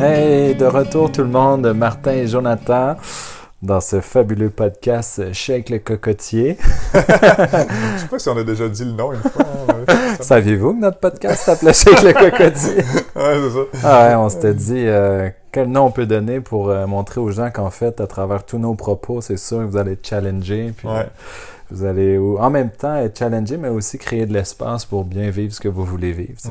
Hey, de retour tout le monde, Martin et Jonathan dans ce fabuleux podcast Shake le cocotier. Je sais pas si on a déjà dit le nom une fois. hein, Saviez-vous que notre podcast s'appelait Shake le cocotier? ouais, c'est ça. Ah ouais, on s'était dit euh, quel nom on peut donner pour euh, montrer aux gens qu'en fait, à travers tous nos propos, c'est sûr que vous allez être challengé. Puis, Ouais. euh, vous allez en même temps être challengé, mais aussi créer de l'espace pour bien vivre ce que vous voulez vivre. sais.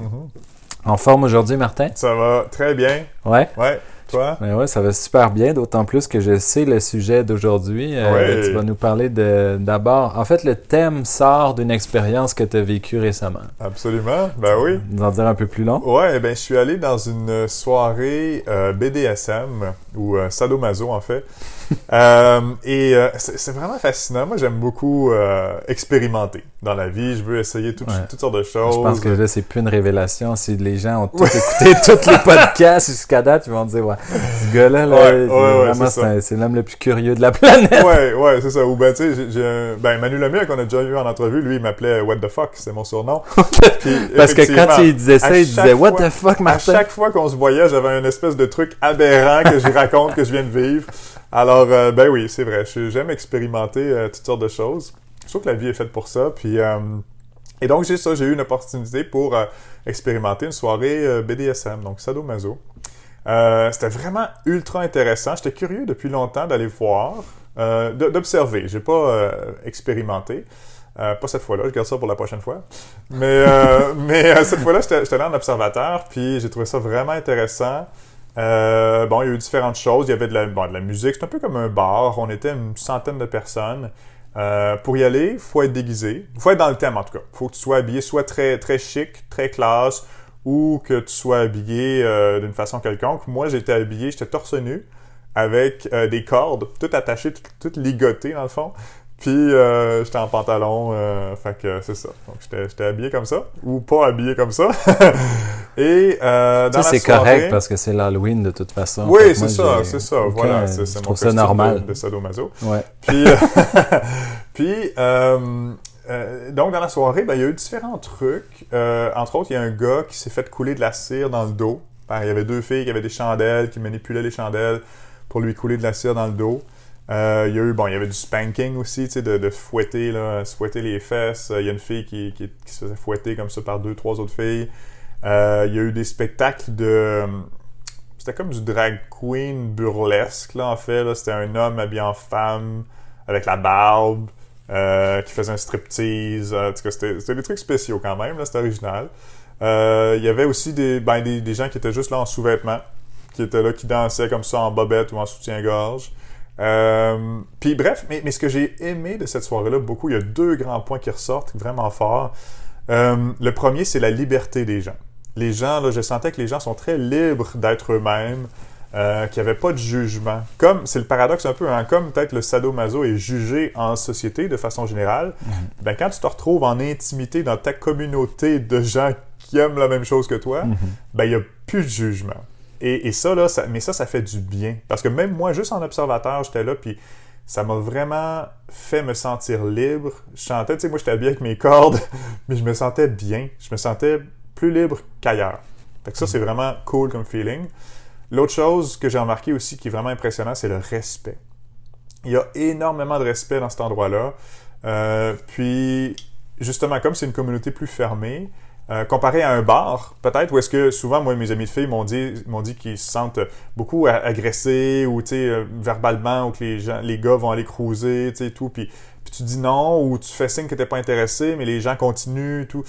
En forme aujourd'hui, Martin? Ça va très bien. Ouais? Ouais. Toi? Ben ouais, ça va super bien, d'autant plus que je sais le sujet d'aujourd'hui. Euh, Ouais. Tu vas nous parler de d'abord. En fait, le thème sort d'une expérience que tu as vécue récemment. Absolument. Ben oui. Nous en dire un peu plus long. Ouais, ben je suis allé dans une soirée euh, BDSM ou euh, sadomaso en fait. Euh, et euh, c'est vraiment fascinant. Moi, j'aime beaucoup euh, expérimenter dans la vie. Je veux essayer toutes, Ouais. toutes sortes de choses. Je pense que là, c'est plus une révélation. Si les gens ont tout écouté, tous les podcasts jusqu'à date, ils vont dire, ouais, ce gars-là, là, Ouais, c'est l'homme le plus curieux de la planète. Ouais, ouais, c'est ça. Ou ben, tu sais, ben, Manu Lemire, qu'on a déjà eu en entrevue, lui, il m'appelait What the fuck, c'est mon surnom. Puis, Parce que quand il disait ça, à il disait, What fois- the fuck, À Martin? chaque fois qu'on se voyait, j'avais un espèce de truc aberrant que j'y raconte, que je viens de vivre. Alors, euh, ben oui, c'est vrai. J'aime expérimenter euh, toutes sortes de choses. Je trouve que la vie est faite pour ça. Puis, euh, et donc, j'ai ça, j'ai eu une opportunité pour expérimenter une soirée BDSM, donc sadomaso. C'était vraiment ultra intéressant. J'étais curieux depuis longtemps d'aller voir, d'observer. J'ai pas expérimenté. Pas cette fois-là, je garde ça pour la prochaine fois. Mais, mais cette fois-là, j'étais là en observateur, puis j'ai trouvé ça vraiment intéressant. Euh, bon, il y a eu différentes choses. Il y avait de la, bon, de la musique. C'est un peu comme un bar. On était une centaine de personnes. Euh, pour y aller, il faut être déguisé. Il faut être dans le thème, en tout cas. Il faut que tu sois habillé soit très, très chic, très classe, ou que tu sois habillé euh, d'une façon quelconque. Moi, j'étais habillé, j'étais torse nu, avec des cordes, toutes attachées, toutes, toutes ligotées, dans le fond. Puis, euh, j'étais en pantalon, euh, fait que c'est ça. Donc, j'étais habillé comme ça, ou pas habillé comme ça. Et euh, dans Ça, c'est correct parce que c'est l'Halloween de toute façon. Oui, c'est ça, c'est ça. aucun- Voilà, c'est mon trouve ça normal. de, de sadomaso. Ouais. Puis, euh, puis euh, donc dans la soirée, ben, il y a eu différents trucs. Entre autres, il y a un gars qui s'est fait couler de la cire dans le dos. Ben, il y avait deux filles qui avaient des chandelles, qui manipulaient les chandelles pour lui couler de la cire dans le dos. Euh, il y a eu, bon, il y avait du spanking aussi, tu sais, de, fouetter, là, fouetter les fesses. Euh, Il y a une fille qui, qui, se faisait fouetter comme ça par deux, trois autres filles. Euh, il y a eu des spectacles de... C'était comme du drag queen burlesque, là, en fait. là. C'était un homme habillé en femme, avec la barbe, qui faisait un striptease. En tout cas, c'était c'était des trucs spéciaux quand même, là, c'était original. Il y avait aussi des, ben, des, des gens qui étaient juste là en sous-vêtements, qui étaient là, qui dansaient comme ça en bobette ou en soutien-gorge. Euh, puis bref, mais, mais ce que j'ai aimé de cette soirée-là, beaucoup, il y a deux grands points qui ressortent vraiment fort. Euh, le premier, c'est la liberté des gens. Les gens, là, je sentais que les gens sont très libres d'être eux-mêmes, euh, qu'il n'y avait pas de jugement. Comme, c'est le paradoxe un peu, hein, comme peut-être le sadomaso est jugé en société de façon générale, ben, quand tu te retrouves en intimité dans ta communauté de gens qui aiment la même chose que toi, Mhm. ben, il n'y a plus de jugement. Et, ça, là, ça, mais ça, ça fait du bien. Parce que même moi, juste en observateur, j'étais là, puis ça m'a vraiment fait me sentir libre. Je chantais, tu sais, moi, j'étais habillé avec mes cordes, mais je me sentais bien. Je me sentais plus libre qu'ailleurs. Fait que ça, c'est vraiment cool comme feeling. L'autre chose que j'ai remarqué aussi qui est vraiment impressionnant, c'est le respect. Il y a énormément de respect dans cet endroit-là. Euh, puis, justement, comme c'est une communauté plus fermée, euh, comparé à un bar, peut-être, où est-ce que souvent, moi, mes amis de filles m'ont dit, m'ont dit qu'ils se sentent beaucoup agressés ou, euh, verbalement, ou que les gens, les gars vont aller cruiser, tu sais, tout, puis, tu dis non, ou tu fais signe que t'es pas intéressé, mais les gens continuent, tout.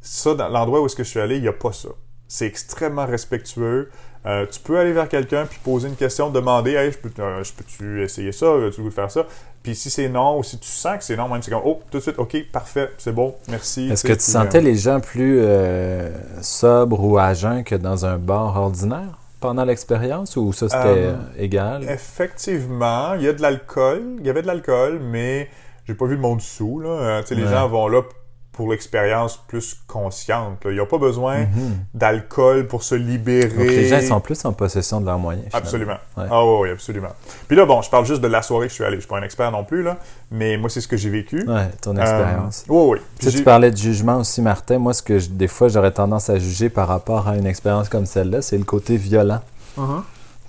Ça, dans l'endroit où est-ce que je suis allé, il n'y a pas ça. C'est extrêmement respectueux. Euh, tu peux aller vers quelqu'un puis poser une question, demander Hey, je peux, euh, peux-tu essayer ça? Tu veux faire ça? Puis si c'est non ou si tu sens que c'est non, même c'est comme Oh, tout de suite, ok, parfait, c'est bon, merci. Est-ce que tu sentais euh, les gens plus euh, sobres ou à jeun que dans un bar ordinaire pendant l'expérience ou ça c'était Euh, égal? Effectivement, il y a de l'alcool. Il y avait de l'alcool, mais j'ai pas vu le monde sous. Là. Euh, Les gens vont là pour l'expérience plus consciente. là. Ils n'ont pas besoin d'alcool pour se libérer. Donc les gens ils sont plus en possession de leurs moyens. finalement. Absolument. Ouais. Ah oui, oui, absolument. Puis là, bon, je parle juste de la soirée que je suis allé. Je suis pas un expert non plus, là, mais moi, c'est ce que j'ai vécu. Ouais, ton expérience. Euh, oui, oui. Tu sais, tu parlais de jugement aussi, Martin. Moi, ce que je- des fois j'aurais tendance à juger par rapport à une expérience comme celle-là, c'est le côté violent. Uh-huh.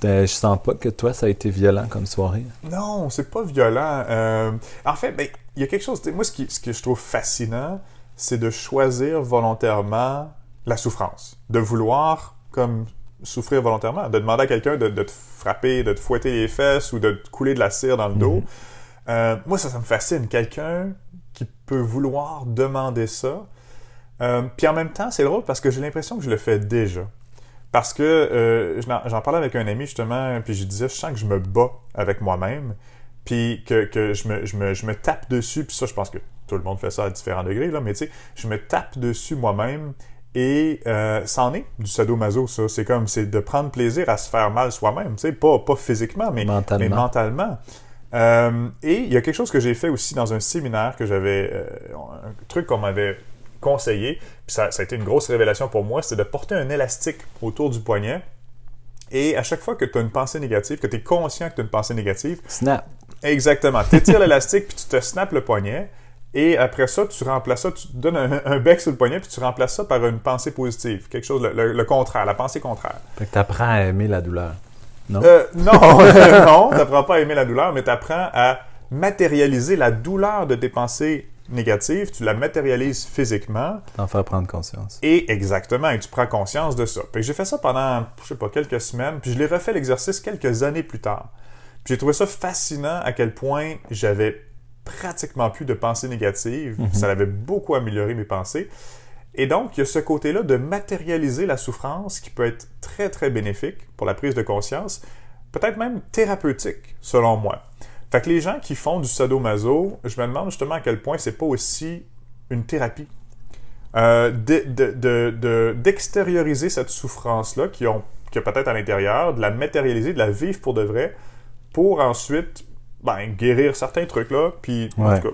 Euh, Je sens pas que toi, ça a été violent comme soirée. Non, c'est pas violent. Euh, en fait, ben, il y a quelque chose. Moi, ce, qui, ce que je trouve fascinant, c'est de choisir volontairement la souffrance. De vouloir, comme, souffrir volontairement. De demander à quelqu'un de, de te frapper, de te fouetter les fesses ou de te couler de la cire dans le dos. Euh, moi, ça, ça me fascine. Quelqu'un qui peut vouloir demander ça. Euh, puis en même temps, c'est drôle parce que j'ai l'impression que je le fais déjà. Parce que euh, j'en j'en parlais avec un ami justement, puis je disais, je sens que je me bats avec moi-même, puis que, que je, me, je, me, je me tape dessus, puis ça, je pense que tout le monde fait ça à différents degrés, là, mais tu sais, je me tape dessus moi-même, et euh, c'en est du sadomaso, ça. C'est comme, c'est de prendre plaisir à se faire mal soi-même, tu sais, pas, pas physiquement, mais Mentalement. mais mentalement. Euh, et il y a quelque chose que j'ai fait aussi dans un séminaire que j'avais, euh, un truc qu'on m'avait conseillé, puis ça, ça a été une grosse révélation pour moi, c'est de porter un élastique autour du poignet. Et à chaque fois que tu as une pensée négative, que tu es conscient que tu as une pensée négative, Snap. exactement, tu étires l'élastique puis tu te snaps le poignet. Et après ça, tu remplaces ça, tu donnes un, un bec sur le poignet puis tu remplaces ça par une pensée positive. Quelque chose, le, le- le contraire, la pensée contraire. Fait que t'apprends à aimer la douleur. Non? Euh, non, non, t'apprends pas à aimer la douleur, mais t'apprends à matérialiser la douleur de tes pensées négatives, tu la matérialises physiquement, T'en faire prendre conscience. et exactement, et tu prends conscience de ça. Que j'ai fait ça pendant, je sais pas, quelques semaines, puis je l'ai refait l'exercice quelques années plus tard. Puis j'ai trouvé ça fascinant à quel point j'avais pratiquement plus de pensées négatives. Ça avait beaucoup amélioré mes pensées. Et donc, il y a ce côté-là de matérialiser la souffrance qui peut être très, très bénéfique pour la prise de conscience, peut-être même thérapeutique, selon moi. Fait que les gens qui font du sadomaso, je me demande justement à quel point c'est pas aussi une thérapie. Euh, de- de- de- de- d'extérioriser cette souffrance-là qui ont a peut-être à l'intérieur, de la matérialiser, de la vivre pour de vrai, pour ensuite ben, guérir certains trucs là. Puis en tout cas,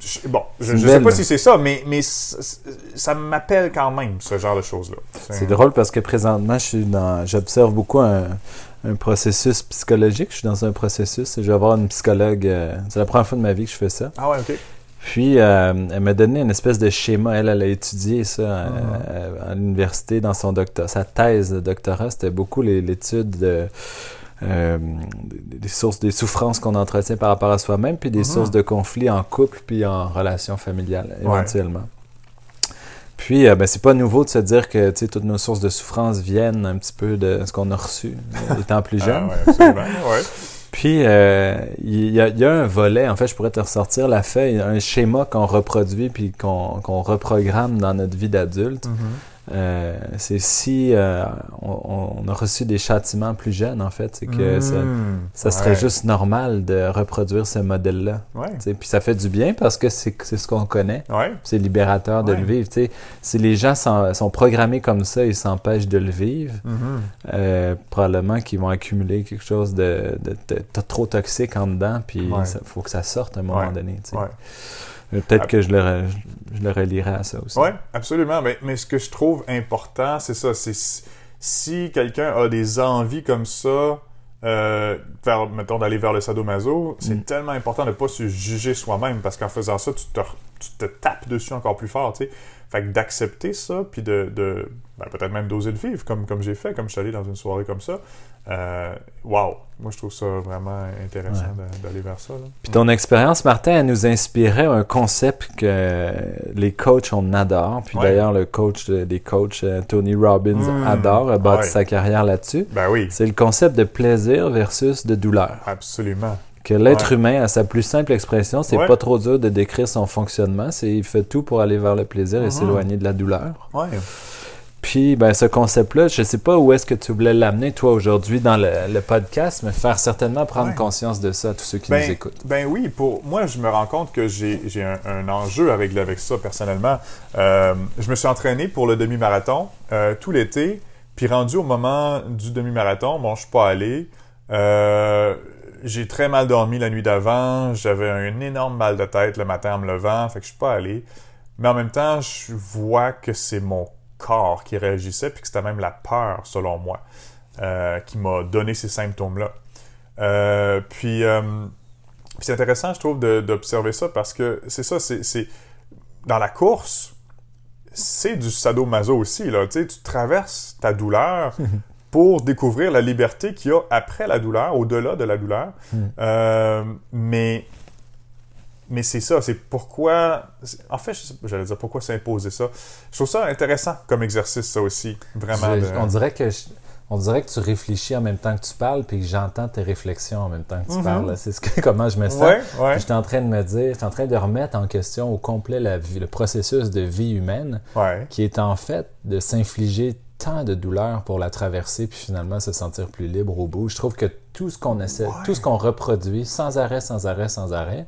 je- bon, je, je sais pas si c'est ça, mais, mais ça m'appelle quand même ce genre de choses-là. C'est drôle parce que présentement, je suis dans, j'observe beaucoup un, un processus psychologique. Je suis dans un processus. Je vais avoir une psychologue. euh, c'est la première fois de ma vie que je fais ça. Ah ouais, ok. Puis, euh, elle m'a donné une espèce de schéma. Elle, elle a étudié ça euh, Ah. à l'université dans son doctorat. Sa thèse de doctorat, c'était beaucoup l'étude de, euh, des sources, des souffrances qu'on entretient par rapport à soi-même, puis des Mhm. sources de conflits en couple, puis en relation familiale, Ouais. éventuellement. Puis, euh, ben, c'est pas nouveau de se dire que toutes nos sources de souffrance viennent un petit peu de ce qu'on a reçu euh, étant plus jeune. Ah ouais, absolument. ouais. Puis, euh, il y, a, il y a un volet, en fait, je pourrais te ressortir la feuille, un schéma qu'on reproduit puis qu'on qu'on reprogramme dans notre vie d'adulte. Mhm. Euh, c'est si euh, on, on a reçu des châtiments plus jeunes, en fait, c'est que ça, Mm. ça serait Ouais. juste normal de reproduire ce modèle-là. Ouais. Puis ça fait du bien parce que c'est ce qu'on connaît. Ouais. C'est libérateur de le vivre. Si les gens sont, sont programmés comme ça, ils s'empêchent de le vivre. Mhm. Euh, probablement qu'ils vont accumuler quelque chose de, de- de- de trop toxique en dedans, puis il faut que ça sorte à un moment donné. Peut-être que je le, je, je le relierai à ça aussi. Oui, absolument. Mais, mais ce que je trouve important, c'est ça. C'est si, quelqu'un a des envies comme ça, euh, vers, mettons, d'aller vers le sadomaso, c'est Mm. tellement important de ne pas se juger soi-même parce qu'en faisant ça, tu te, tu te tapes dessus encore plus fort, sais. Fait que d'accepter ça, puis de, de ben, peut-être même d'oser le vivre, comme, comme j'ai fait, comme je suis allé dans une soirée comme ça. Euh, wow! Moi, je trouve ça vraiment intéressant d'aller vers ça. là. Puis ton expérience, Martin, elle nous inspirait un concept que les coachs, on adore. Puis Ouais. d'ailleurs, le coach de- des coachs, euh, Tony Robbins, Mm. adore, a bâti Ouais. sa carrière là-dessus. Ben oui, C'est le concept de plaisir versus de douleur. absolument. Que l'être humain, à sa plus simple expression, c'est pas trop dur de décrire son fonctionnement. C'est il fait tout pour aller vers le plaisir et Mhm. s'éloigner de la douleur. Ouais. Puis, ben, ce concept-là, je sais pas où est-ce que tu voulais l'amener, toi, aujourd'hui, dans le, le podcast, mais faire certainement prendre Ouais. conscience de ça à tous ceux qui ben, nous écoutent. Ben oui, pour moi, je me rends compte que j'ai j'ai un, un enjeu avec, avec ça personnellement. Euh, je me suis entraîné pour le demi-marathon euh, tout l'été, puis rendu au moment du demi-marathon, bon, je suis pas allé. Euh, j'ai très mal dormi la nuit d'avant, j'avais un énorme mal de tête le matin en me levant, fait que je suis pas allé. Mais en même temps, je vois que c'est mon corps qui réagissait, puis que c'était même la peur, selon moi, euh, qui m'a donné ces symptômes-là. Euh, puis, euh, puis c'est intéressant, je trouve, d'observer ça parce que c'est ça, c'est dans la course, c'est du sadomaso aussi. Là, tu sais, tu traverses ta douleur pour découvrir la liberté qu'il y a après la douleur, au-delà de la douleur. Euh, mais mais c'est ça, c'est pourquoi. En fait, je j'allais dire pourquoi s'imposer ça. Je trouve ça intéressant comme exercice, ça aussi. Vraiment. Je- de- on, dirait que je- on dirait que tu réfléchis en même temps que tu parles, puis que j'entends tes réflexions en même temps que tu Mhm. parles. C'est ce que, comment je me sens. Ouais, ouais, J'étais en train de me dire, j'étais en train de remettre en question au complet la vie, le processus de vie humaine, ouais. qui est en fait de s'infliger tant de douleur pour la traverser, puis finalement se sentir plus libre au bout. Je trouve que tout ce qu'on essaie, tout ce qu'on reproduit sans arrêt, sans arrêt, sans arrêt,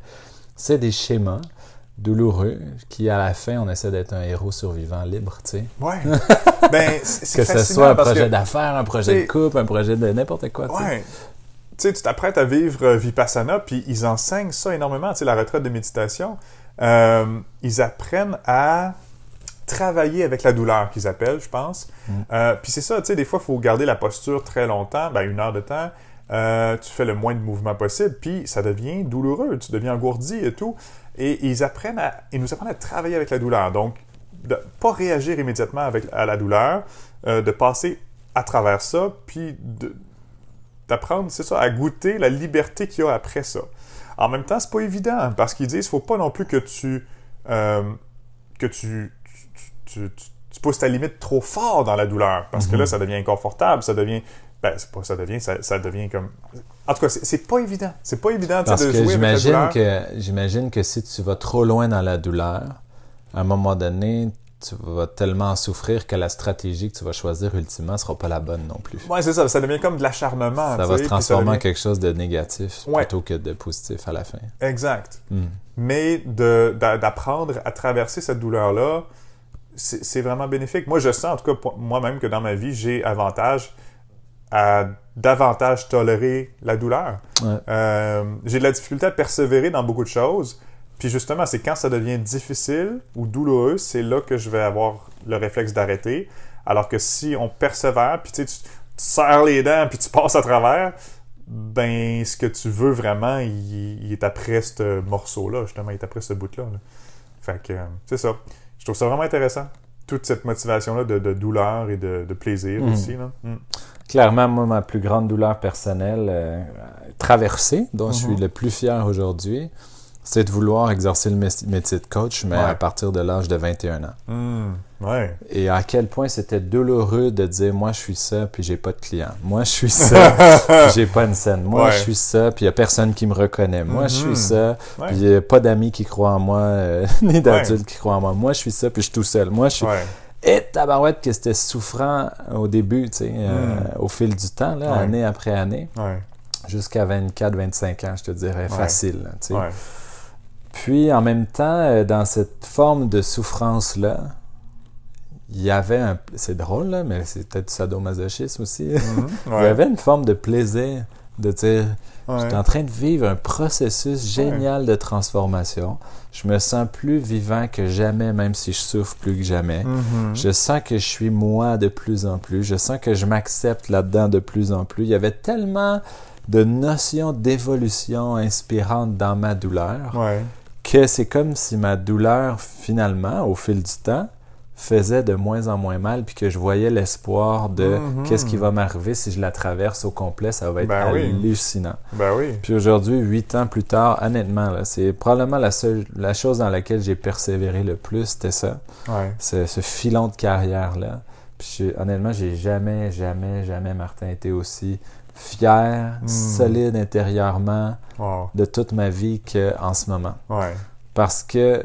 c'est des schémas douloureux qui, à la fin, on essaie d'être un héros survivant libre, tu sais. Ouais. ben, c'est Que ce soit un projet d'affaires, un projet de couple, un projet de n'importe quoi, tu sais. Ouais. Tu sais, tu t'apprêtes à vivre euh, Vipassana, puis ils enseignent ça énormément. Tu sais, la retraite de méditation, euh, ils apprennent à travailler avec la douleur, qu'ils appellent, je pense. Mm. Euh, puis c'est ça, tu sais, des fois, il faut garder la posture très longtemps, ben, une heure de temps. Euh, tu fais le moins de mouvements possible, puis ça devient douloureux, tu deviens engourdi et tout. Et ils apprennent à, ils nous apprennent à travailler avec la douleur. Donc, de pas réagir immédiatement avec, à la douleur, euh, de passer à travers ça, puis d'apprendre, c'est ça, à goûter la liberté qu'il y a après ça. En même temps, c'est pas évident, parce qu'ils disent, faut pas non plus que tu, euh, que tu, tu, tu- tu- tu pousses ta limite trop fort dans la douleur, parce que là, ça devient inconfortable, ça devient, ben, c'est pas ça devient, ça, ça devient comme, en tout cas, c'est pas évident, c'est pas évident, Parce de que jouer avec la j'imagine douleur. que j'imagine que si tu vas trop loin dans la douleur, à un moment donné, tu vas tellement en souffrir que la stratégie que tu vas choisir ultimement sera pas la bonne non plus. Ouais, c'est ça, ça devient comme de l'acharnement. ça va se transformer en quelque chose de négatif Ouais. plutôt que de positif à la fin. Exact. Hmm. mais d'apprendre à traverser cette douleur-là, c'est vraiment bénéfique. Moi, je sens, en tout cas, moi-même, que dans ma vie, j'ai avantage à davantage tolérer la douleur. Ouais. Euh, j'ai de la difficulté à persévérer dans beaucoup de choses. Puis justement, c'est quand ça devient difficile ou douloureux, c'est là que je vais avoir le réflexe d'arrêter. Alors que si on persévère, puis tu sais, tu serres les dents, puis tu passes à travers, ben ce que tu veux vraiment, il, il est après ce morceau-là, justement, il est après ce bout-là. là. Fait que c'est ça. Je trouve ça vraiment intéressant. Toute cette motivation-là de, de douleur et de, de plaisir Mhm. aussi. Là. Mm. Clairement, moi, ma plus grande douleur personnelle euh, traversée, dont je suis Mhm. le plus fier aujourd'hui, c'est de vouloir exercer le mé- métier de coach, mais Ouais. à partir de l'âge de 21 ans. Mm. Ouais. Et à quel point c'était douloureux de dire moi je suis ça puis j'ai pas de clients. Moi je suis ça puis j'ai pas une scène. Moi Ouais. je suis ça puis y a personne qui me reconnaît. Moi je Mhm. suis ça Ouais. puis y a pas d'amis qui croient en moi euh, ni d'adultes qui croient en moi. Moi je suis ça puis je suis tout seul. Moi je suis. Et tabarouette que c'était souffrant au début, tu sais, euh, Mhm. au fil du temps là, Ouais. année après année, Ouais. jusqu'à 24 25 ans, je te dirais facile, là, tu sais. Puis en même temps, euh, dans cette forme de souffrance-là, il y avait un... C'est drôle, là, mais c'est peut-être du sadomasochisme aussi. Mhm. Il Ouais. y avait une forme de plaisir de dire, Ouais. j'étais en train de vivre un processus génial de transformation. Je me sens plus vivant que jamais, même si je souffre plus que jamais. Mhm. Je sens que je suis moi de plus en plus. Je sens que je m'accepte là-dedans de plus en plus. Il y avait tellement de notions d'évolution inspirantes dans ma douleur Ouais. que c'est comme si ma douleur, finalement, au fil du temps, faisait de moins en moins mal, puis que je voyais l'espoir de Mhm. qu'est-ce qui va m'arriver si je la traverse au complet, ça va être Ben oui. hallucinant. Ben oui. Puis aujourd'hui, huit ans plus tard, honnêtement, c'est probablement la seule, la chose dans laquelle j'ai persévéré le plus, c'était ça, Ouais. ce, filon de carrière-là. Puis j'ai- honnêtement, j'ai jamais, jamais, jamais, Martin, été aussi fier, Mm. solide intérieurement Wow. de toute ma vie qu'en ce moment Ouais. parce que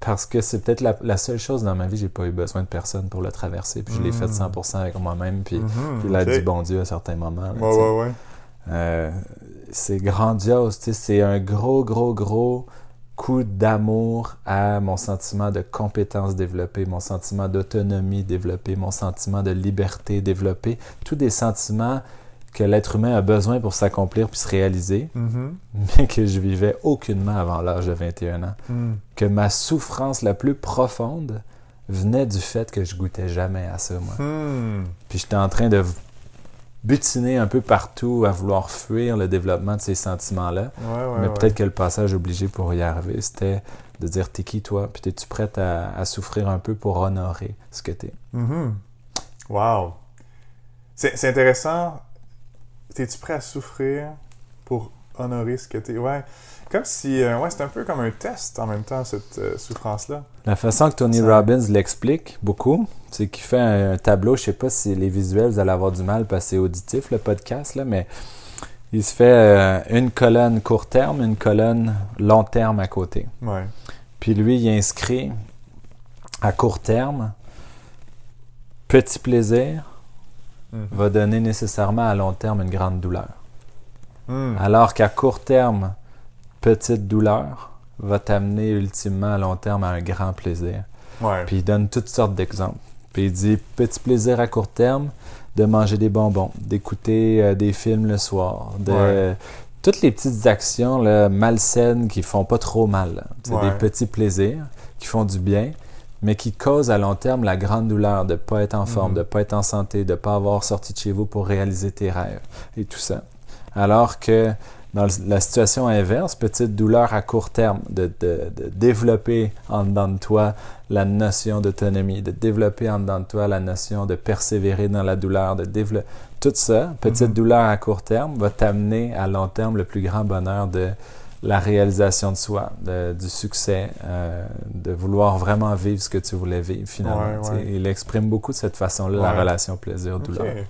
parce que c'est peut-être la, la seule chose dans ma vie j'ai pas eu besoin de personne pour le traverser puis je l'ai fait Mm. 100% avec moi-même puis, Mhm. puis l'aide Ok. du bon Dieu à certains moments là, Ouais, ouais, ouais. Euh, c'est grandiose c'est un gros gros gros coup d'amour à mon sentiment de compétence développée mon sentiment d'autonomie développé mon sentiment de liberté développé tous des sentiments que l'être humain a besoin pour s'accomplir puis se réaliser Mhm. mais que je vivais aucunement avant l'âge de 21 ans. Mm. Que ma souffrance la plus profonde venait du fait que je goûtais jamais à ça, moi. Hmm. Puis j'étais en train de butiner un peu partout à vouloir fuir le développement de ces sentiments-là. Ouais, ouais, mais ouais. peut-être que le passage obligé pour y arriver, c'était de dire t'es qui toi, puis es-tu prête à, à souffrir un peu pour honorer ce que t'es? Mhm. Wow. C'est intéressant. T'es-tu prêt à souffrir pour honorer ce que t'es? Ouais. Comme si. euh, ouais, c'est un peu comme un test en même temps, cette euh, souffrance-là. La façon que Tony Ça- Robbins l'explique beaucoup, c'est qu'il fait un, un tableau, je sais pas si les visuels, vous allez avoir du mal parce que c'est auditif le podcast, là, mais il se fait euh, une colonne court terme, une colonne long terme à côté. Ouais. Puis lui, il inscrit à court terme, petit plaisir Mhm. va donner nécessairement à long terme une grande douleur. Hmm. Alors qu'à court terme, petite douleur va t'amener ultimement à long terme à un grand plaisir. Ouais. Puis il donne toutes sortes d'exemples. Puis il dit petit plaisir à court terme de manger des bonbons, d'écouter euh, des films le soir, de Ouais. toutes les petites actions là, malsaines qui font pas trop mal. là. C'est Ouais. des petits plaisirs qui font du bien, mais qui causent à long terme la grande douleur de pas être en forme, Mhm. de pas être en santé, de pas avoir sorti de chez vous pour réaliser tes rêves et tout ça. Alors que dans la situation inverse, petite douleur à court terme, de, de- de développer en dedans de toi la notion d'autonomie, de développer en dedans de toi la notion de persévérer dans la douleur, de développer tout ça, petite Mhm. douleur à court terme, va t'amener à long terme le plus grand bonheur de la réalisation de soi, de- du succès, euh, de vouloir vraiment vivre ce que tu voulais vivre finalement. Ouais, ouais. Il exprime beaucoup de cette façon-là, la relation plaisir-douleur. Ok.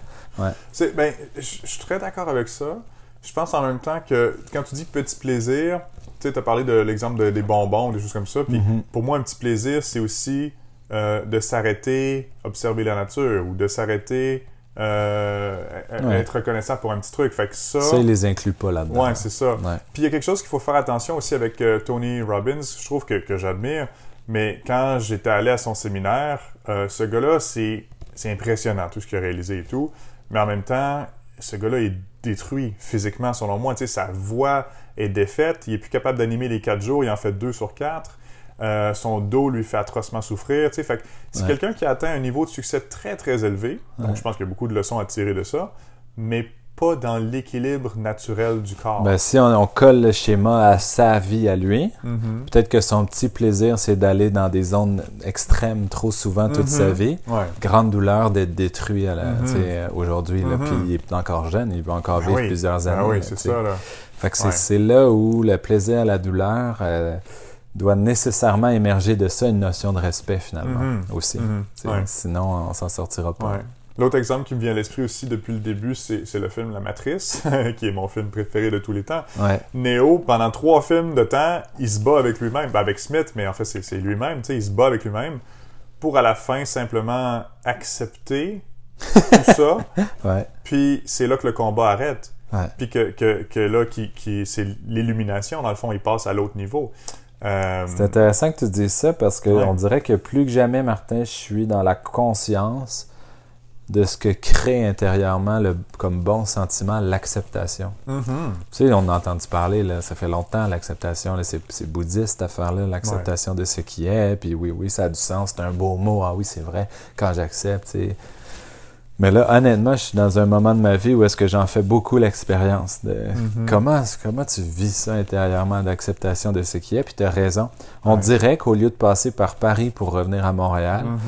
Ouais. C'est- ben, je suis très d'accord avec ça. Je pense en même temps que quand tu dis petit plaisir, tu as parlé de l'exemple de- des bonbons, des choses comme ça. Puis Mhm. pour moi, un petit plaisir, c'est aussi euh, de s'arrêter, observer la nature ou de s'arrêter, euh, Ouais. être reconnaissant pour un petit truc. Fait que ça. Ça, il les inclut pas là-dedans. ouais, c'est ça. Ouais. Puis il y a quelque chose qu'il faut faire attention aussi avec euh, Tony Robbins, je trouve que, que j'admire. Mais quand j'étais allé à son séminaire, euh, ce gars-là, c'est c'est impressionnant tout ce qu'il a réalisé et tout. Mais en même temps, ce gars-là est détruit physiquement, selon moi. Tu sais, sa voix est défaite. Il est plus capable d'animer les quatre jours. Il en fait deux sur quatre. Euh, son dos lui fait atrocement souffrir. Fait que c'est Ouais. quelqu'un qui a atteint un niveau de succès très, très élevé. Donc, Ouais. je pense qu'il y a beaucoup de leçons à tirer de ça. Mais pas dans l'équilibre naturel du corps. Ben, si on, on colle le schéma à sa vie à lui, Mhm. peut-être que son petit plaisir, c'est d'aller dans des zones extrêmes trop souvent toute Mhm. sa vie. Ouais. Grande douleur d'être détruit à la- Mhm. aujourd'hui. là, Mhm. Puis il est encore jeune, il va encore Ah vivre plusieurs années. Ah oui, là, c'est sais. ça, là. Fait que c'est là où le plaisir à la douleur euh, doit nécessairement émerger de ça une notion de respect finalement Mhm. aussi. Mhm. Ouais. Sinon, on s'en sortira pas. Ouais. L'autre exemple qui me vient à l'esprit aussi depuis le début, c'est le film La Matrice, qui est mon film préféré de tous les temps. Ouais. Neo, pendant trois films de temps, il se bat avec lui-même, ben avec Smith, mais en fait c'est lui-même, il se bat avec lui-même pour à la fin simplement accepter tout ça, Ouais. puis c'est là que le combat arrête. Ouais. Puis que, que, que là, qui, qui, c'est l'illumination, dans le fond, il passe à l'autre niveau. Euh, C'est intéressant que tu dises ça parce qu'on Ouais. dirait que plus que jamais, Martin, je suis dans la conscience de ce que crée intérieurement le, comme bon sentiment l'acceptation. mhm. Tu sais, on a entendu parler, là, ça fait longtemps, l'acceptation, c'est bouddhiste cette affaire-là, l'acceptation de ce qui est, puis oui, oui, ça a du sens, c'est un beau mot, ah oui, c'est vrai, quand j'accepte, tu sais. Mais là, honnêtement, je suis dans un moment de ma vie où est-ce que j'en fais beaucoup l'expérience de Mhm. comment, comment tu vis ça intérieurement, d'acceptation de ce qui est, puis tu as raison. On Ouais. dirait qu'au lieu de passer par Paris pour revenir à Montréal, Mhm.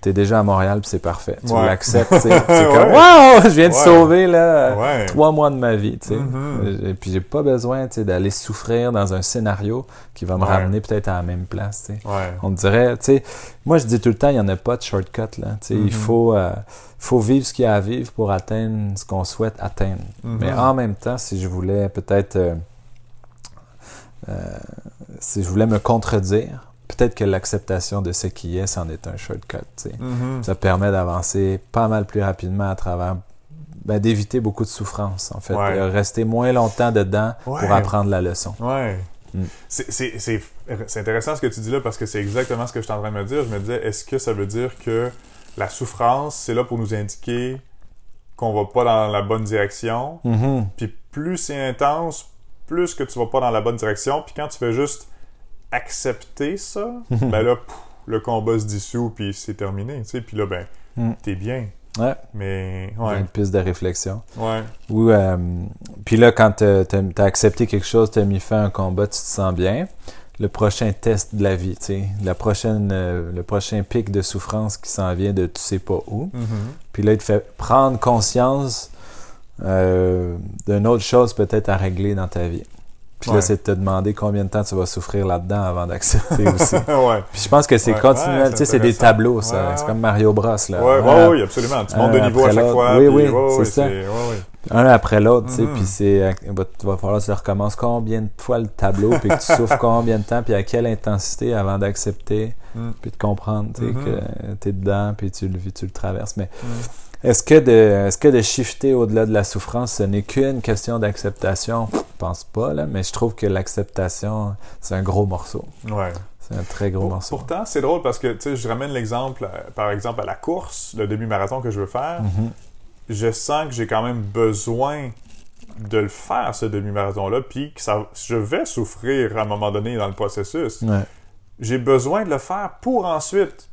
T'es déjà à Montréal, c'est parfait. Tu Ouais. l'acceptes. C'est comme, wow, je viens de sauver, là, Ouais. trois mois de ma vie, tu sais. Mhm. Et puis j'ai pas besoin, tu sais, d'aller souffrir dans un scénario qui va me ramener peut-être à la même place, tu sais. On dirait, tu sais, moi je dis tout le temps, il n'y en a pas de shortcut, là. Tu sais, il faut, euh, faut vivre ce qu'il y a à vivre pour atteindre ce qu'on souhaite atteindre. Mhm. Mais en même temps, si je voulais peut-être, euh, euh, si je voulais me contredire, peut-être que l'acceptation de ce qui est, c'en est un shortcut. Mhm. Ça permet d'avancer pas mal plus rapidement à travers, ben, d'éviter beaucoup de souffrance, en fait. Ouais. De rester moins longtemps dedans Ouais. pour apprendre la leçon. Ouais. Mm. C'est- intéressant ce que tu dis là parce que c'est exactement ce que je suis en train de me dire. Je me disais, est-ce que ça veut dire que la souffrance, c'est là pour nous indiquer qu'on va pas dans la bonne direction? Mhm. Puis plus c'est intense, plus que tu vas pas dans la bonne direction. Puis quand tu fais juste accepter ça, ben là, pff, le combat se dissout puis c'est terminé. Tu sais, puis là, ben, Mm. t'es bien. Ouais. Mais ouais, Une piste de réflexion. ouais, Ou, euh, puis là, quand tu as accepté quelque chose, tu as mis fin à un combat, tu te sens bien. le prochain test de la vie, tu sais, la prochaine, euh, le prochain pic de souffrance qui s'en vient de tu sais pas où. Mhm. Puis là, il te fait prendre conscience euh, d'une autre chose peut-être à régler dans ta vie. Puis Ouais. là, c'est de te demander combien de temps tu vas souffrir là-dedans avant d'accepter aussi. ouais. Puis je pense que c'est Ouais, continuel, tu sais, c'est des tableaux, ça. C'est comme Mario Bros, là. Ouais, ouais, oui, absolument. Tu montes de niveau à chaque fois. Oui, puis- oui, c'est ça. un après l'autre, tu sais, Mhm. puis c'est, euh, va, falloir que tu recommences combien de fois le tableau, puis que tu souffres combien de temps, puis à quelle intensité avant d'accepter, Mm. puis de comprendre, tu sais, Mhm. que t'es dedans, puis tu le vis, tu le traverses. Mais Mm. est-ce que de, est-ce que de shifter au-delà de la souffrance, ce n'est qu'une question d'acceptation? Je pense pas, là, mais je trouve que l'acceptation, c'est un gros morceau. Ouais. C'est un très gros Pour- morceau. Pourtant, c'est drôle parce que, je ramène l'exemple, euh, par exemple, à la course, le demi-marathon que je veux faire. Mhm. Je sens que j'ai quand même besoin de le faire, ce demi-marathon-là, puis que ça, je vais souffrir à un moment donné dans le processus. Ouais. J'ai besoin de le faire pour ensuite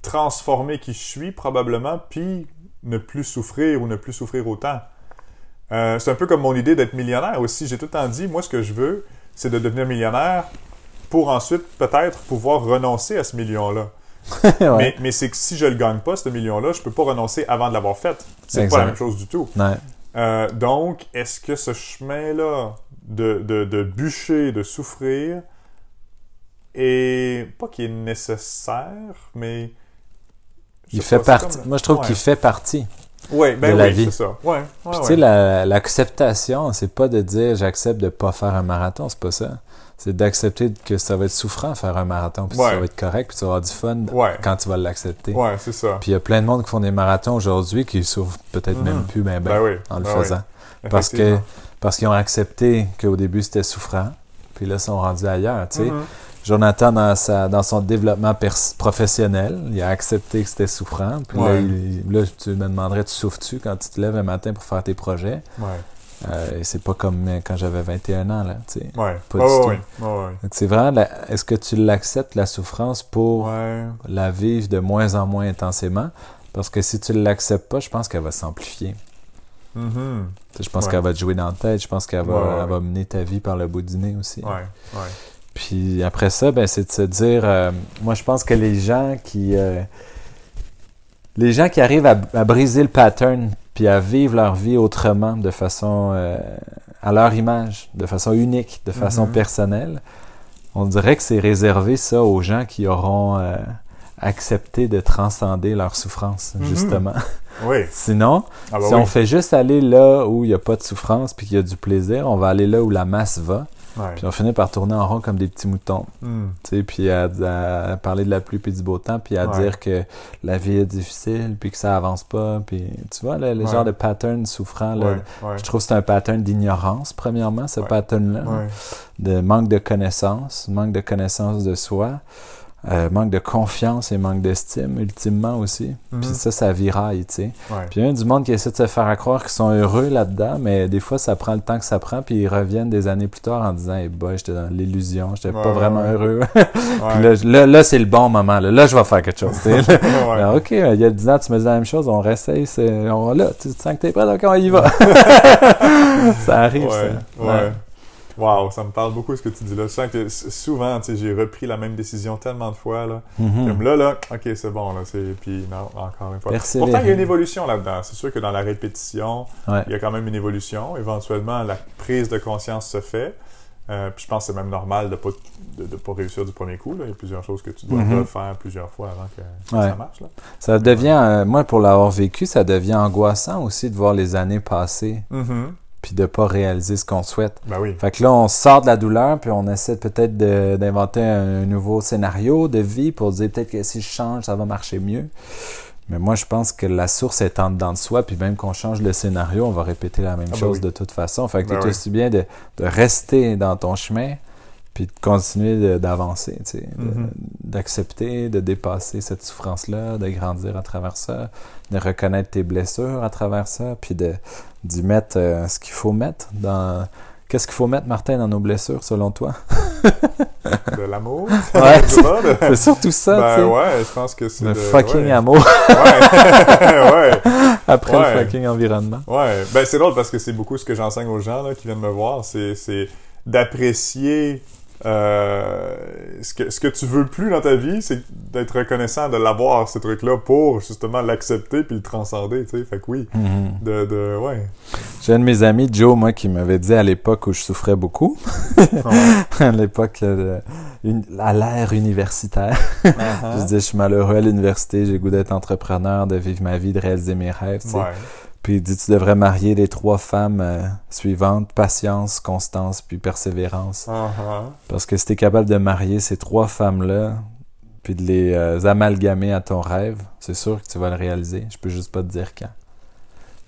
transformer qui je suis, probablement, puis ne plus souffrir ou ne plus souffrir autant. Euh, c'est un peu comme mon idée d'être millionnaire aussi. J'ai tout le temps dit, moi, ce que je veux, c'est de devenir millionnaire pour ensuite peut-être pouvoir renoncer à ce million-là. Ouais. Mais, mais c'est que si je le gagne pas, ce million-là, je peux pas renoncer avant de l'avoir fait. C'est pas la même chose du tout. Ouais. Euh, donc, est-ce que ce chemin-là de, de, de bûcher, de souffrir, est pas qu'il est nécessaire, mais Il fait partie. comme- Moi, je trouve Ouais. qu'il fait partie. Ouais, ben de la oui, vie. c'est ça. Ouais, ouais, tu sais, la- l'acceptation, c'est pas de dire j'accepte de pas faire un marathon, c'est pas ça. C'est d'accepter que ça va être souffrant faire un marathon, puis ça va être correct, puis tu vas avoir du fun quand tu vas l'accepter. Ouais, c'est ça. Puis il y a plein de monde qui font des marathons aujourd'hui qui souffrent peut-être Mhm. même plus ben, ben, Ben oui. en le ben oui. faisant. Parce que parce qu'ils ont accepté qu'au début c'était souffrant, puis là ils sont rendus ailleurs. Tu sais. Mhm. Jonathan, dans, sa, dans son développement professionnel, il a accepté que c'était souffrant. Puis là, Ouais. il- là, tu me demanderais, tu souffres-tu quand tu te lèves un matin pour faire tes projets? Ouais, Euh, et c'est pas comme euh, quand j'avais 21 ans, là, tu sais. ouais. Pas du ouais, tout. ouais, c'est vraiment, est-ce que tu l'acceptes, la souffrance, pour la vivre de moins en moins intensément? Parce que si tu l'acceptes pas, je pense qu'elle va s'amplifier. Mhm. Sais, Je pense qu'elle va te jouer dans la tête. Je pense qu'elle va mener ta vie par le bout du nez aussi. Ouais, ouais. Puis après ça, ben, c'est de se dire, euh, moi je pense que les gens qui, euh, les gens qui arrivent à, à briser le pattern, puis à vivre leur vie autrement, de façon, euh, à leur image, de façon unique, de façon Mhm. personnelle, on dirait que c'est réservé ça aux gens qui auront accepté de transcender leur souffrance, Mhm. justement. Oui. Sinon, Ah bah si oui. on fait juste aller là où il n'y a pas de souffrance, puis qu'il y a du plaisir, on va aller là où la masse va. Ouais. Puis on finit par tourner en rond comme des petits moutons. Hmm. Tu sais, puis à, à parler de la pluie puis du beau temps, puis à Ouais. dire que la vie est difficile, puis que ça avance pas, puis tu vois, le, le Ouais. genre de pattern souffrant, là, Ouais, ouais. je trouve que c'est un pattern d'ignorance, premièrement, ce pattern-là, de manque de connaissance, manque de connaissance de soi, euh, manque de confiance et manque d'estime, ultimement aussi. Mhm. Puis ça, ça viraille, tu sais. Ouais. Puis il y a du monde qui essaie de se faire à croire qu'ils sont heureux là-dedans, mais des fois, ça prend le temps que ça prend, puis ils reviennent des années plus tard en disant Hey boy, j'étais dans l'illusion, j'étais Ouais, pas ouais, vraiment heureux. Puis là, là, là, c'est le bon moment. Là, Là, je vais faire quelque chose. tu sais. Ouais. Alors, ok, il y a 10 ans, tu me disais la même chose, on réessaye, c'est, on, là, tu sens que t'es prêt, donc on y va. ça arrive, Ouais, ça. Wow, ça me parle beaucoup ce que tu dis là. Je sens que souvent, tu sais, j'ai repris la même décision tellement de fois là. Mhm. Comme là, là, ok, c'est bon là, c'est puis non, encore une fois. Persévérer. Pourtant, il y a une évolution là-dedans. C'est sûr que dans la répétition, Ouais. il y a quand même une évolution. Éventuellement, la prise de conscience se fait. Euh, puis je pense que c'est même normal de pas de, de pas réussir du premier coup. Là. Il y a plusieurs choses que tu dois Mhm. refaire plusieurs fois avant que, que Ouais. ça marche. Là. Ça devient, euh, moi, pour l'avoir vécu, ça devient angoissant aussi de voir les années passer, Mhm. Puis de pas réaliser ce qu'on souhaite. Ben oui. Fait que là, on sort de la douleur, puis on essaie peut-être d'inventer un nouveau scénario de vie pour dire peut-être que si je change, ça va marcher mieux. Mais moi, je pense que la source est en dedans de soi, puis même qu'on change le scénario, on va répéter la même Ah ben chose oui. de toute façon. Fait que Ben c'est oui. aussi bien de, de rester dans ton chemin, puis de continuer d'avancer, tu sais, Mhm. d'accepter, de dépasser cette souffrance-là, de grandir à travers ça, de reconnaître tes blessures à travers ça, puis de d'y mettre euh, ce qu'il faut mettre dans... Qu'est-ce qu'il faut mettre, Martin, dans nos blessures, selon toi? De l'amour? Ouais, de- C'est surtout ça, Ben tu sais. ouais, je pense que c'est Le de- fucking ouais. amour Ouais. ouais. après Ouais. le fucking environnement. Ouais, ben c'est drôle parce que c'est beaucoup ce que j'enseigne aux gens là, qui viennent me voir, c'est, c'est d'apprécier euh, ce, que, ce que tu veux plus dans ta vie, c'est d'être reconnaissant de l'avoir, ce truc-là, pour justement l'accepter puis le transcender, tu sais. Fait que oui, Mhm. de, de ouais. J'ai un de mes amis, Joe, moi, qui m'avait dit à l'époque où je souffrais beaucoup, à l'époque à l'ère universitaire, je Uh-huh. disais, je suis malheureux à l'université, j'ai goût d'être entrepreneur, de vivre ma vie, de réaliser mes rêves, tu sais. Ouais. Puis il dit, tu devrais marier les trois femmes euh, suivantes, patience, constance, puis persévérance. Uh-huh. Parce que si t'es capable de marier ces trois femmes-là, puis de les euh, amalgamer à ton rêve, c'est sûr que tu vas le réaliser. Je peux juste pas te dire quand.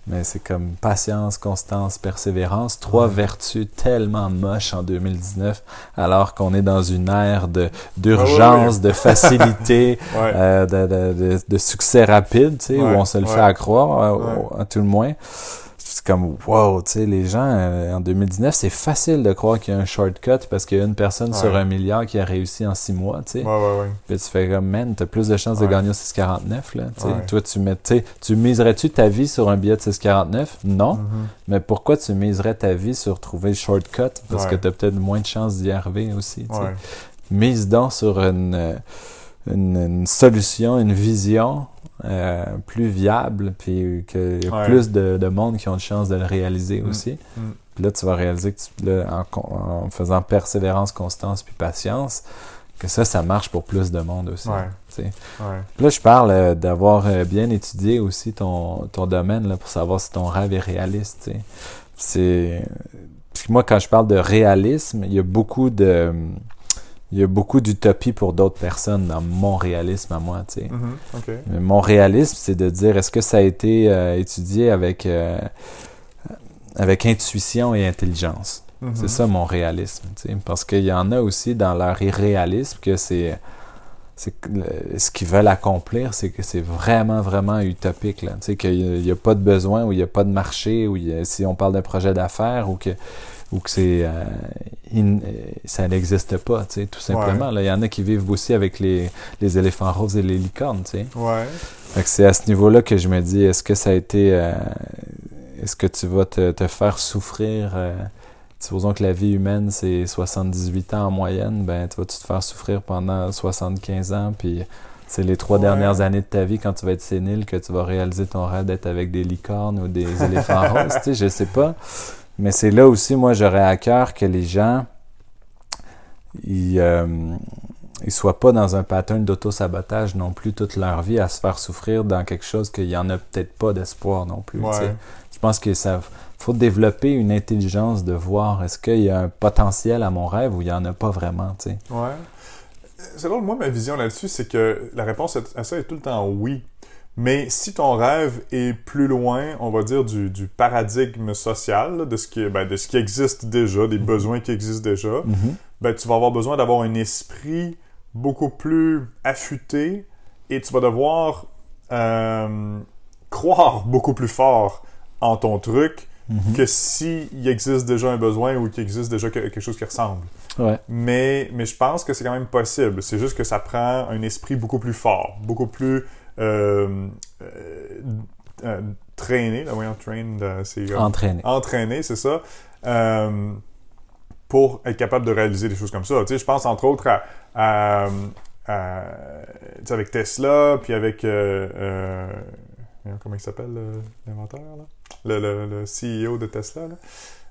Mais c'est comme patience, constance, persévérance, trois vertus tellement moches en 2019, alors qu'on est dans une ère de ouais, d'urgence, de facilité, Ouais. euh, de, de- de- de succès rapide, tu sais, où on se le fait à croire, euh, à tout le moins. C'est comme, wow, tu sais, les gens, euh, en 2019, c'est facile de croire qu'il y a un shortcut parce qu'il y a une personne Ouais. sur un milliard qui a réussi en six mois, tu sais. Ouais, ouais, ouais. Puis tu fais comme, man, t'as plus de chances de gagner au 649, là. Ouais. Toi, tu mets, tu sais, tu miserais-tu ta vie sur un billet de 649? Non. Mhm. Mais pourquoi tu miserais ta vie sur trouver le shortcut? Parce que t'as peut-être moins de chances d'y arriver aussi, mise donc sur une, euh, une, une solution, une vision euh, plus viable, puis qu'il y a Ouais. plus de, de monde qui ont de chance de le réaliser Mm. aussi. Mm. Puis là, tu vas réaliser que tu, là, en, en faisant persévérance, constance, puis patience, que ça, ça marche pour plus de monde aussi. Ouais. Ouais. Puis là, je parle euh, d'avoir euh, bien étudié aussi ton, ton domaine là, pour savoir si ton rêve est réaliste. C'est. Puis moi, quand je parle de réalisme, il y a beaucoup de. Il y a beaucoup d'utopie pour d'autres personnes dans mon réalisme à moi, tu sais. Mhm. Mais mon réalisme, c'est de dire est-ce que ça a été euh, étudié avec, euh, avec intuition et intelligence? Mhm. C'est ça mon réalisme, tu sais. Parce qu'il y en a aussi dans leur irréalisme que c'est. c'est le- ce qu'ils veulent accomplir, c'est que c'est vraiment, vraiment utopique. Là. Tu sais, qu'il n'y a, pas de besoin ou il n'y a pas de marché, ou il y a- si on parle d'un projet d'affaires, ou que, ou que c'est, euh, in- euh, ça n'existe pas, tu sais, tout simplement. Il y en a qui vivent aussi avec les, les éléphants roses et les licornes. Tu sais. Ouais. C'est à ce niveau-là que je me dis, est-ce que ça a été... euh, est-ce que tu vas te, te faire souffrir... euh, supposons que la vie humaine, c'est 78 ans en moyenne, ben tu vas-tu te faire souffrir pendant 75 ans, puis c'est les trois Ouais. dernières années de ta vie, quand tu vas être sénile, que tu vas réaliser ton rêve d'être avec des licornes ou des éléphants roses, tu sais, je sais pas. Mais c'est là aussi, moi, j'aurais à cœur que les gens, ils... euh, ils soient pas dans un pattern d'auto-sabotage non plus toute leur vie à se faire souffrir dans quelque chose qu'il y en a peut-être pas d'espoir non plus. Ouais. Je pense que ça faut développer une intelligence de voir est-ce qu'il y a un potentiel à mon rêve ou il y en a pas vraiment, tu sais. Ouais. C'est drôle, moi, ma vision là-dessus, c'est que la réponse à ça est tout le temps oui. Mais si ton rêve est plus loin, on va dire, du, du paradigme social, là, de, ce qui, ben, de ce qui existe déjà, des besoins qui existent déjà, ben, tu vas avoir besoin d'avoir un esprit beaucoup plus affûté et tu vas devoir euh, croire beaucoup plus fort en ton truc Mhm. que s'il existe déjà un besoin ou qu'il existe déjà que- quelque chose qui ressemble. Ouais. Mais, mais je pense que c'est quand même possible. C'est juste que ça prend un esprit beaucoup plus fort, beaucoup plus euh, euh, euh, traîné. Là, voyons, c'est Entraîner. entraîné, c'est ça, euh, pour être capable de réaliser des choses comme ça. Tu sais, je pense entre autres à, à- à- tu sais, avec Tesla, puis avec euh, comment il s'appelle le- l'inventeur là, le, le- le CEO de Tesla là.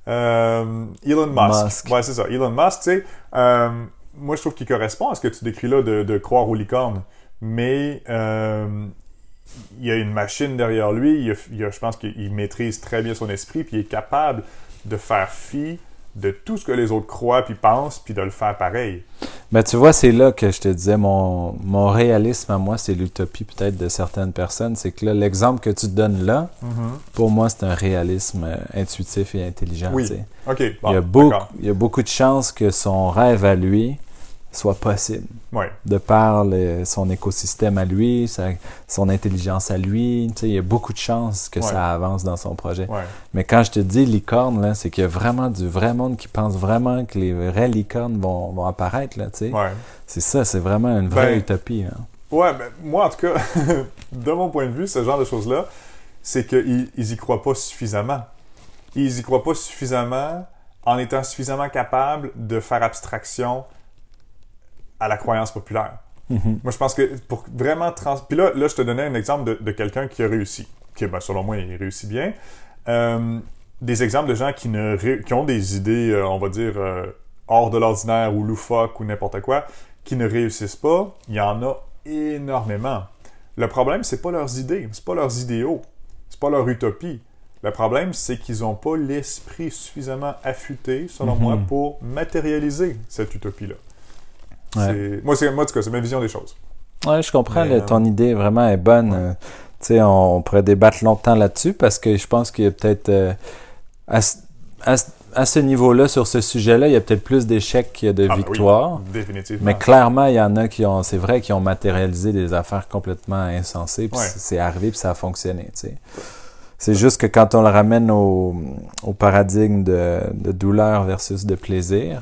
Euh, Elon Musk. Musk. Ouais, c'est ça. Elon Musk, tu sais, euh, moi je trouve qu'il correspond à ce que tu décris là de, de croire aux licornes, mais euh, il y a une machine derrière lui, il a- il a- je pense qu'il maîtrise très bien son esprit, puis il est capable de faire fi de tout ce que les autres croient puis pensent, puis de le faire pareil. Mais tu vois, c'est là que je te disais, mon, mon réalisme à moi, c'est l'utopie peut-être de certaines personnes. C'est que là, l'exemple que tu donnes là, pour moi, c'est un réalisme euh, intuitif et intelligent. Oui. OK, bon, il, y a beaucoup, il y a beaucoup de chances que son rêve à lui soit possible. Ouais, de par le- son écosystème à lui, sa- son intelligence à lui. Il y a beaucoup de chances que Ouais. ça avance dans son projet. ouais, Mais quand je te dis licorne, là, c'est qu'il y a vraiment du vrai monde qui pense vraiment que les vraies licornes vont, vont apparaître. Là. C'est ça, c'est vraiment une vraie Ben, utopie. hein. Ouais, ben, moi, en tout cas, de mon point de vue, ce genre de choses-là, c'est qu'ils ils y croient pas suffisamment. Ils y croient pas suffisamment en étant suffisamment capable de faire abstraction à la croyance populaire. Mhm. Moi, je pense que pour vraiment trans... Puis là, là, je te donnais un exemple de, de quelqu'un qui a réussi. Qui, ben, selon moi, il réussit bien. Euh, des exemples de gens qui, ne ré- qui ont des idées, euh, on va dire, euh, hors de l'ordinaire ou loufoques ou n'importe quoi, qui ne réussissent pas, il y en a énormément. Le problème, c'est pas leurs idées, c'est pas leurs idéaux, c'est pas leur utopie. Le problème, c'est qu'ils n'ont pas l'esprit suffisamment affûté, selon Mhm. moi, pour matérialiser cette utopie-là. Ouais. Moi, c'est, moi, en tout cas, c'est ma vision des choses. Ouais, je comprends. Mais, euh, ton idée vraiment est bonne. ouais. Euh, tu sais, on, on pourrait débattre longtemps là-dessus parce que je pense qu'il y a peut-être euh, à, ce- à ce- à ce niveau-là, sur ce sujet-là, il y a peut-être plus d'échecs qu'il y a de Ah, ben oui, victoires. définitivement. Mais clairement, il y en a qui ont, c'est vrai, qui ont matérialisé des affaires complètement insensées, puis Ouais. c'est arrivé, puis ça a fonctionné, tu sais. C'est juste que quand on le ramène au, au paradigme de, de douleur versus de plaisir,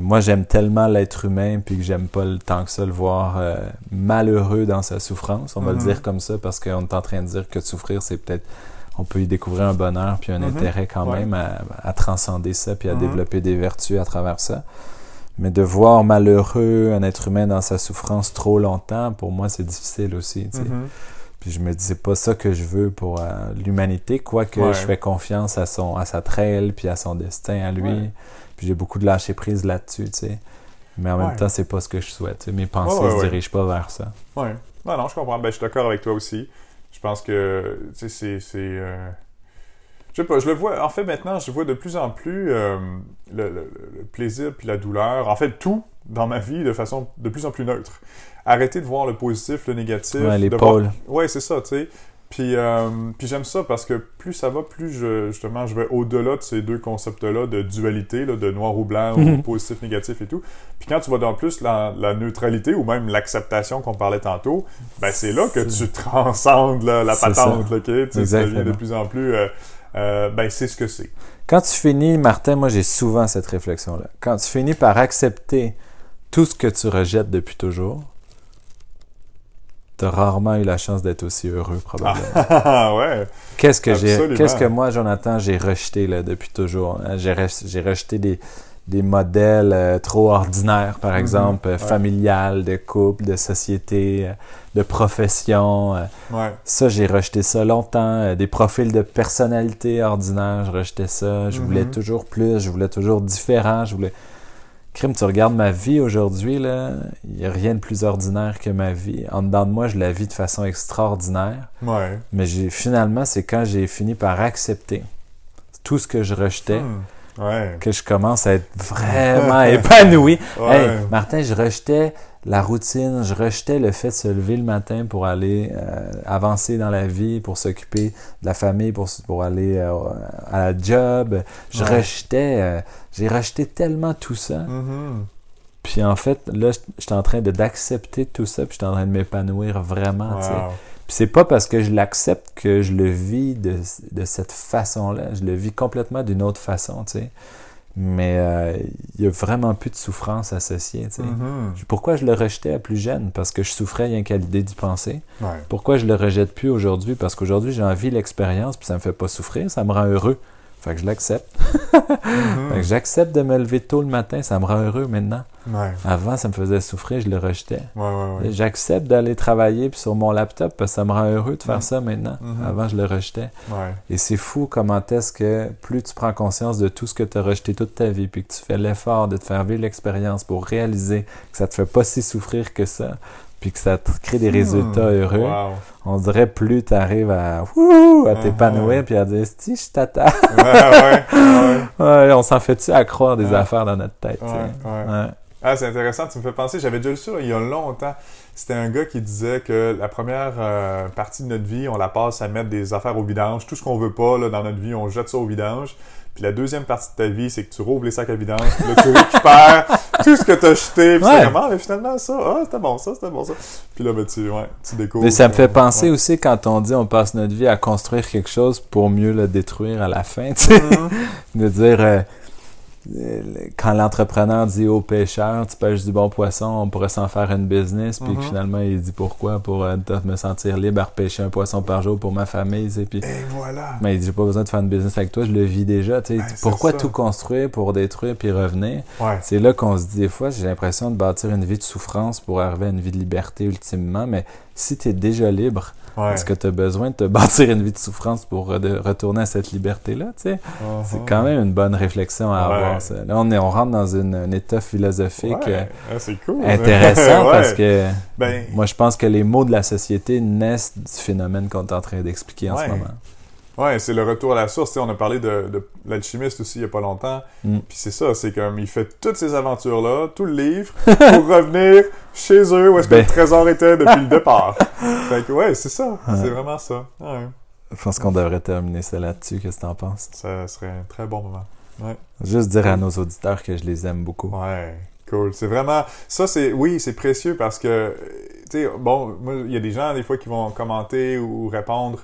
moi j'aime tellement l'être humain, puis que j'aime pas le tant que ça le voir euh, malheureux dans sa souffrance. On va Mhm. le dire comme ça parce qu'on est en train de dire que de souffrir, c'est peut-être on peut y découvrir un bonheur puis un Mhm. intérêt quand Ouais. même à, à transcender ça puis à Mhm. développer des vertus à travers ça. Mais de voir malheureux un être humain dans sa souffrance trop longtemps, pour moi, c'est difficile aussi. tu sais. Mhm. Puis je me dis, c'est pas ça que je veux pour euh, l'humanité, quoique Ouais. je fais confiance à, son, à sa traîne puis à son destin, à lui. Ouais. Puis j'ai beaucoup de lâcher prise là-dessus, tu sais. Mais en même temps, c'est pas ce que je souhaite. Mes pensées Ouais, ouais, se dirigent pas vers ça. Ouais. Non, non, je comprends. Ben, je suis d'accord avec toi aussi. Je pense que, tu sais, c'est... c'est, euh, Je sais pas, je le vois... En fait, maintenant, je vois de plus en plus euh, le, le- le plaisir puis la douleur, en fait, tout dans ma vie de façon de plus en plus neutre. Arrêter de voir le positif, le négatif. Ouais, les de voir- pôles. Ouais, c'est ça, tu sais. Puis, euh, puis j'aime ça parce que plus ça va, plus je, justement, je vais au-delà de ces deux concepts-là de dualité, là, de noir ou blanc, ou Mhm. positif, négatif et tout. Puis quand tu vas dans plus la, la neutralité ou même l'acceptation qu'on parlait tantôt, ben c'est là que tu transcendes là, la patente, là, ok? Tu devient de plus en plus... euh, euh, ben c'est ce que c'est. Quand tu finis, Martin, moi j'ai souvent cette réflexion-là. Quand tu finis par accepter tout ce que tu rejettes depuis toujours, tu as rarement eu la chance d'être aussi heureux, probablement. Ah ouais! Qu'est-ce que j'ai, qu'est-ce que moi, Jonathan, j'ai rejeté là, depuis toujours? hein? J'ai, rejeté des, des modèles euh, trop ordinaires, par exemple, euh, ouais. familial, de couple, de société, euh, de profession. euh, Ouais. ça, j'ai rejeté ça longtemps. Des profils de personnalité ordinaires, je rejetais ça. Je voulais Mhm. toujours plus, je voulais toujours différent. Je voulais. Crime, tu regardes ma vie aujourd'hui, là, il n'y a rien de plus ordinaire que ma vie. En dedans de moi, je la vis de façon extraordinaire. Ouais. Mais j'ai finalement, c'est quand j'ai fini par accepter tout ce que je rejetais Hmm. Ouais. que je commence à être vraiment épanoui. Ouais. Hey, Martin, je rejetais la routine, je rejetais le fait de se lever le matin pour aller euh, avancer dans la vie, pour s'occuper de la famille, pour, pour aller euh, à la job. Je Ouais. rejetais, euh, j'ai rejeté tellement tout ça. Mhm. Puis en fait, là, suis en train d'accepter tout ça, puis je suis en train de m'épanouir vraiment. Wow. Puis c'est pas parce que je l'accepte que je le vis de, de cette façon-là. Je le vis complètement d'une autre façon, tu sais. Mais euh, il y a vraiment plus de souffrance associée, tu sais. Mhm. Pourquoi je le rejetais à plus jeune? Parce que je souffrais rien qu'à l'idée d'y penser. Ouais. Pourquoi je le rejette plus aujourd'hui? Parce qu'aujourd'hui, j'ai envie l'expérience, puis ça me fait pas souffrir, ça me rend heureux. Fait que je l'accepte. Mhm. Fait que j'accepte de me lever tôt le matin, ça me rend heureux maintenant. Ouais. Avant, ça me faisait souffrir, je le rejetais. Ouais, ouais, ouais. J'accepte d'aller travailler puis sur mon laptop parce que ça me rend heureux de faire Mhm. ça maintenant. Mhm. Avant, je le rejetais. Et c'est fou comment est-ce que plus tu prends conscience de tout ce que tu as rejeté toute ta vie puis que tu fais l'effort de te faire vivre l'expérience pour réaliser que ça te fait pas si souffrir que ça puis que ça te crée des résultats Hmm. heureux, Wow. on dirait plus tu arrives à, à Mhm. t'épanouir puis à dire si je t'attends. Ouais, ouais, ouais. Ouais, on s'en fait-tu à croire des affaires dans notre tête. Ah, c'est intéressant, tu me fais penser, j'avais déjà lu ça il y a longtemps. C'était un gars qui disait que la première euh, partie de notre vie, on la passe à mettre des affaires au vidange. Tout ce qu'on veut pas là, dans notre vie, on jette ça au vidange. Puis la deuxième partie de ta vie, c'est que tu rouvres les sacs à vidange, puis là, tu récupères tout ce que t'as jeté, puis Ouais. c'est vraiment, mais finalement, ça, ah, c'était bon, ça, c'était bon, ça. Puis là, ben, tu, ouais, tu découvres. Mais ça me fait que- penser ouais. aussi quand on dit on passe notre vie à construire quelque chose pour mieux le détruire à la fin, tu sais. Mhm. de dire euh, quand l'entrepreneur dit au pêcheur, tu pêches du bon poisson, on pourrait s'en faire une business, puis Mhm. finalement il dit pourquoi? Pour euh, me sentir libre à repêcher un poisson par jour pour ma famille, tu sais, puis Et voilà. mais il dit j'ai pas besoin de faire une business avec toi, je le vis déjà, tu sais. Ben, pourquoi tout construire pour détruire puis revenir? Ouais. C'est là qu'on se dit des fois, j'ai l'impression de bâtir une vie de souffrance pour arriver à une vie de liberté ultimement, mais si tu es déjà libre, Ouais. est-ce que tu as besoin de te bâtir une vie de souffrance pour re- retourner à cette liberté-là, Uh-huh. C'est quand même une bonne réflexion à avoir. ça. Là, on, est, on rentre dans une- un état philosophique euh, Ah, cool. intéressant parce que Ben, moi, je pense que les mots de la société naissent du phénomène qu'on est en train d'expliquer en ce moment. Ouais, c'est le retour à la source. Tu sais, on a parlé de, de l'alchimiste aussi il y a pas longtemps. Mm. Puis c'est ça, c'est comme il fait toutes ces aventures-là, tout le livre, pour revenir chez eux où est-ce que Ben. le trésor était depuis le départ. fait que ouais, c'est ça. Ouais. C'est vraiment ça. Ouais. Je pense qu'on devrait terminer ça là-dessus. Qu'est-ce que t'en penses? Ça serait un très bon moment. Juste dire à nos auditeurs que je les aime beaucoup. Ouais, cool. C'est vraiment. Ça, c'est. Oui, c'est précieux parce que. Tu sais, bon, il y a des gens, des fois, qui vont commenter ou répondre.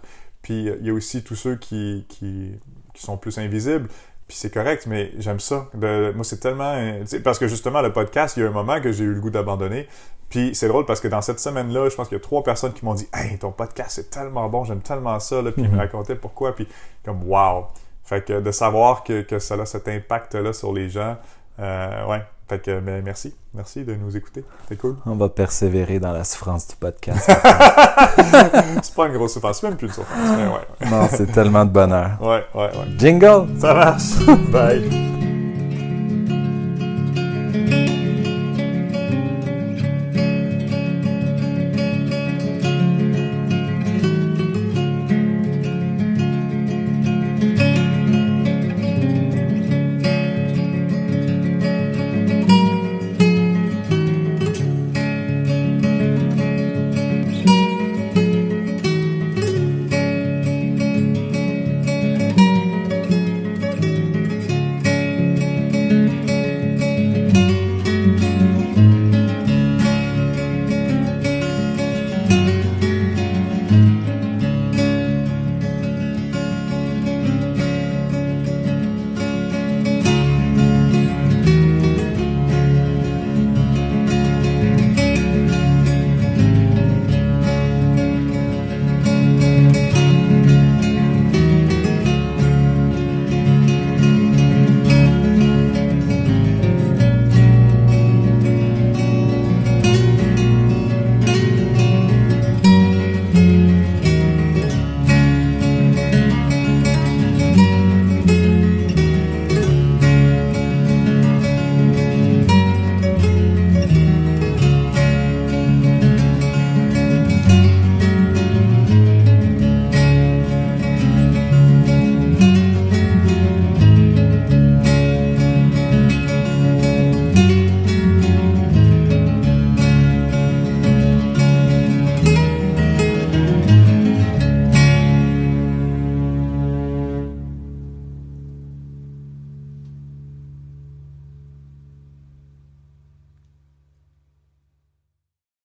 Puis il y a aussi tous ceux qui, qui, qui sont plus invisibles. Puis c'est correct, mais j'aime ça. De- moi, c'est tellement. Parce que justement, le podcast, il y a un moment que j'ai eu le goût d'abandonner. Puis c'est drôle parce que dans cette semaine-là, je pense qu'il y a trois personnes qui m'ont dit Hey, ton podcast, c'est tellement bon, j'aime tellement ça. Là. Puis ils me Mhm. racontaient pourquoi. Puis comme, wow. Fait que de savoir que, que ça a cet impact-là sur les gens, euh, ouais. Fait que mais merci. Merci de nous écouter. C'est cool. On va persévérer dans la souffrance du podcast. c'est pas une grosse souffrance, c'est même plus une souffrance. Mais ouais, non, c'est tellement de bonheur. ouais, ouais, ouais. Jingle! Ça marche. Bye.